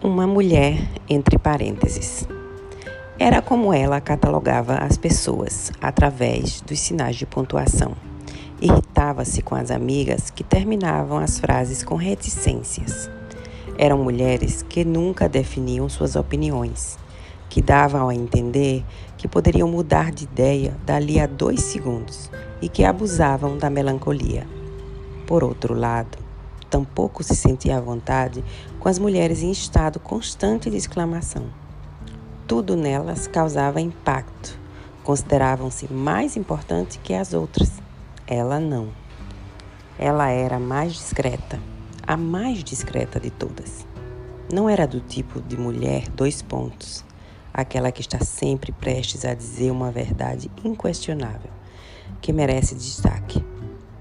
Uma mulher entre parênteses. Era como ela catalogava as pessoas através dos sinais de pontuação. Irritava-se com as amigas que terminavam as frases com reticências. Eram mulheres que nunca definiam suas opiniões, que davam a entender que poderiam mudar de ideia dali a dois segundos e que abusavam da melancolia. Por outro lado, tampouco se sentia à vontade com as mulheres em estado constante de exclamação. Tudo nelas causava impacto. Consideravam-se mais importantes que as outras. Ela não. Ela era mais discreta, a mais discreta de todas. Não era do tipo de mulher dois pontos, aquela que está sempre prestes a dizer uma verdade inquestionável, que merece destaque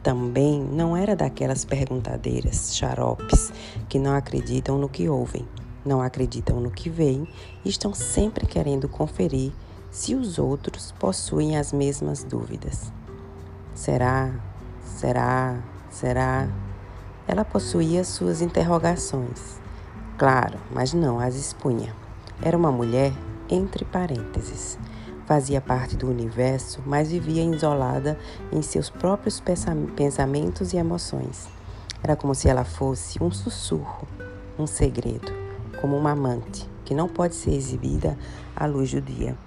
também não era daquelas perguntadeiras, xaropes, que não acreditam no que ouvem, não acreditam no que veem e estão sempre querendo conferir se os outros possuem as mesmas dúvidas. Será? Será? Será? Ela possuía suas interrogações. Claro, mas não as expunha. Era uma mulher entre parênteses fazia parte do universo, mas vivia isolada em seus próprios pensamentos e emoções. Era como se ela fosse um sussurro, um segredo, como uma amante que não pode ser exibida à luz do dia.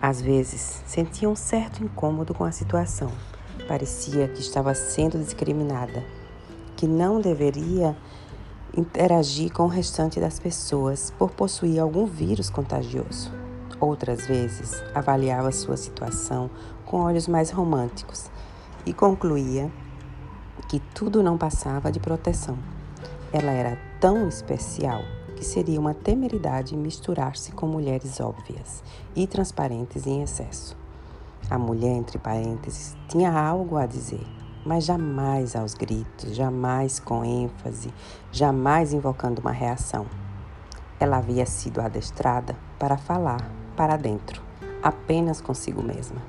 Às vezes, sentia um certo incômodo com a situação. Parecia que estava sendo discriminada, que não deveria interagir com o restante das pessoas por possuir algum vírus contagioso. Outras vezes, avaliava sua situação com olhos mais românticos e concluía que tudo não passava de proteção. Ela era tão especial que seria uma temeridade misturar-se com mulheres óbvias e transparentes em excesso. A mulher, entre parênteses, tinha algo a dizer, mas jamais aos gritos, jamais com ênfase, jamais invocando uma reação. Ela havia sido adestrada para falar para dentro, apenas consigo mesma.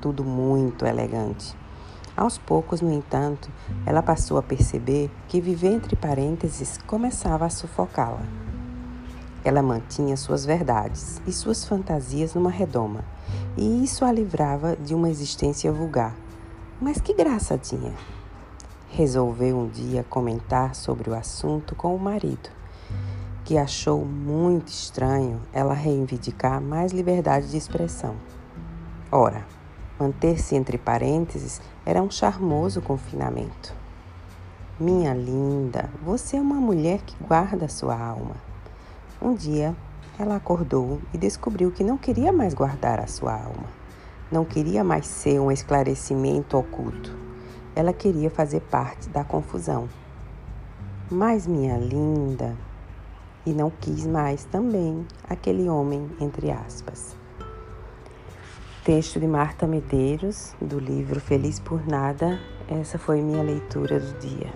Tudo muito elegante. Aos poucos, no entanto, ela passou a perceber que viver entre parênteses começava a sufocá-la. Ela mantinha suas verdades e suas fantasias numa redoma, e isso a livrava de uma existência vulgar. Mas que graça tinha! Resolveu um dia comentar sobre o assunto com o marido que achou muito estranho ela reivindicar mais liberdade de expressão. Ora, manter-se entre parênteses era um charmoso confinamento. Minha linda, você é uma mulher que guarda sua alma. Um dia, ela acordou e descobriu que não queria mais guardar a sua alma. Não queria mais ser um esclarecimento oculto. Ela queria fazer parte da confusão. Mas, minha linda, e não quis mais também aquele homem, entre aspas. Texto de Marta Medeiros, do livro Feliz por Nada. Essa foi minha leitura do dia.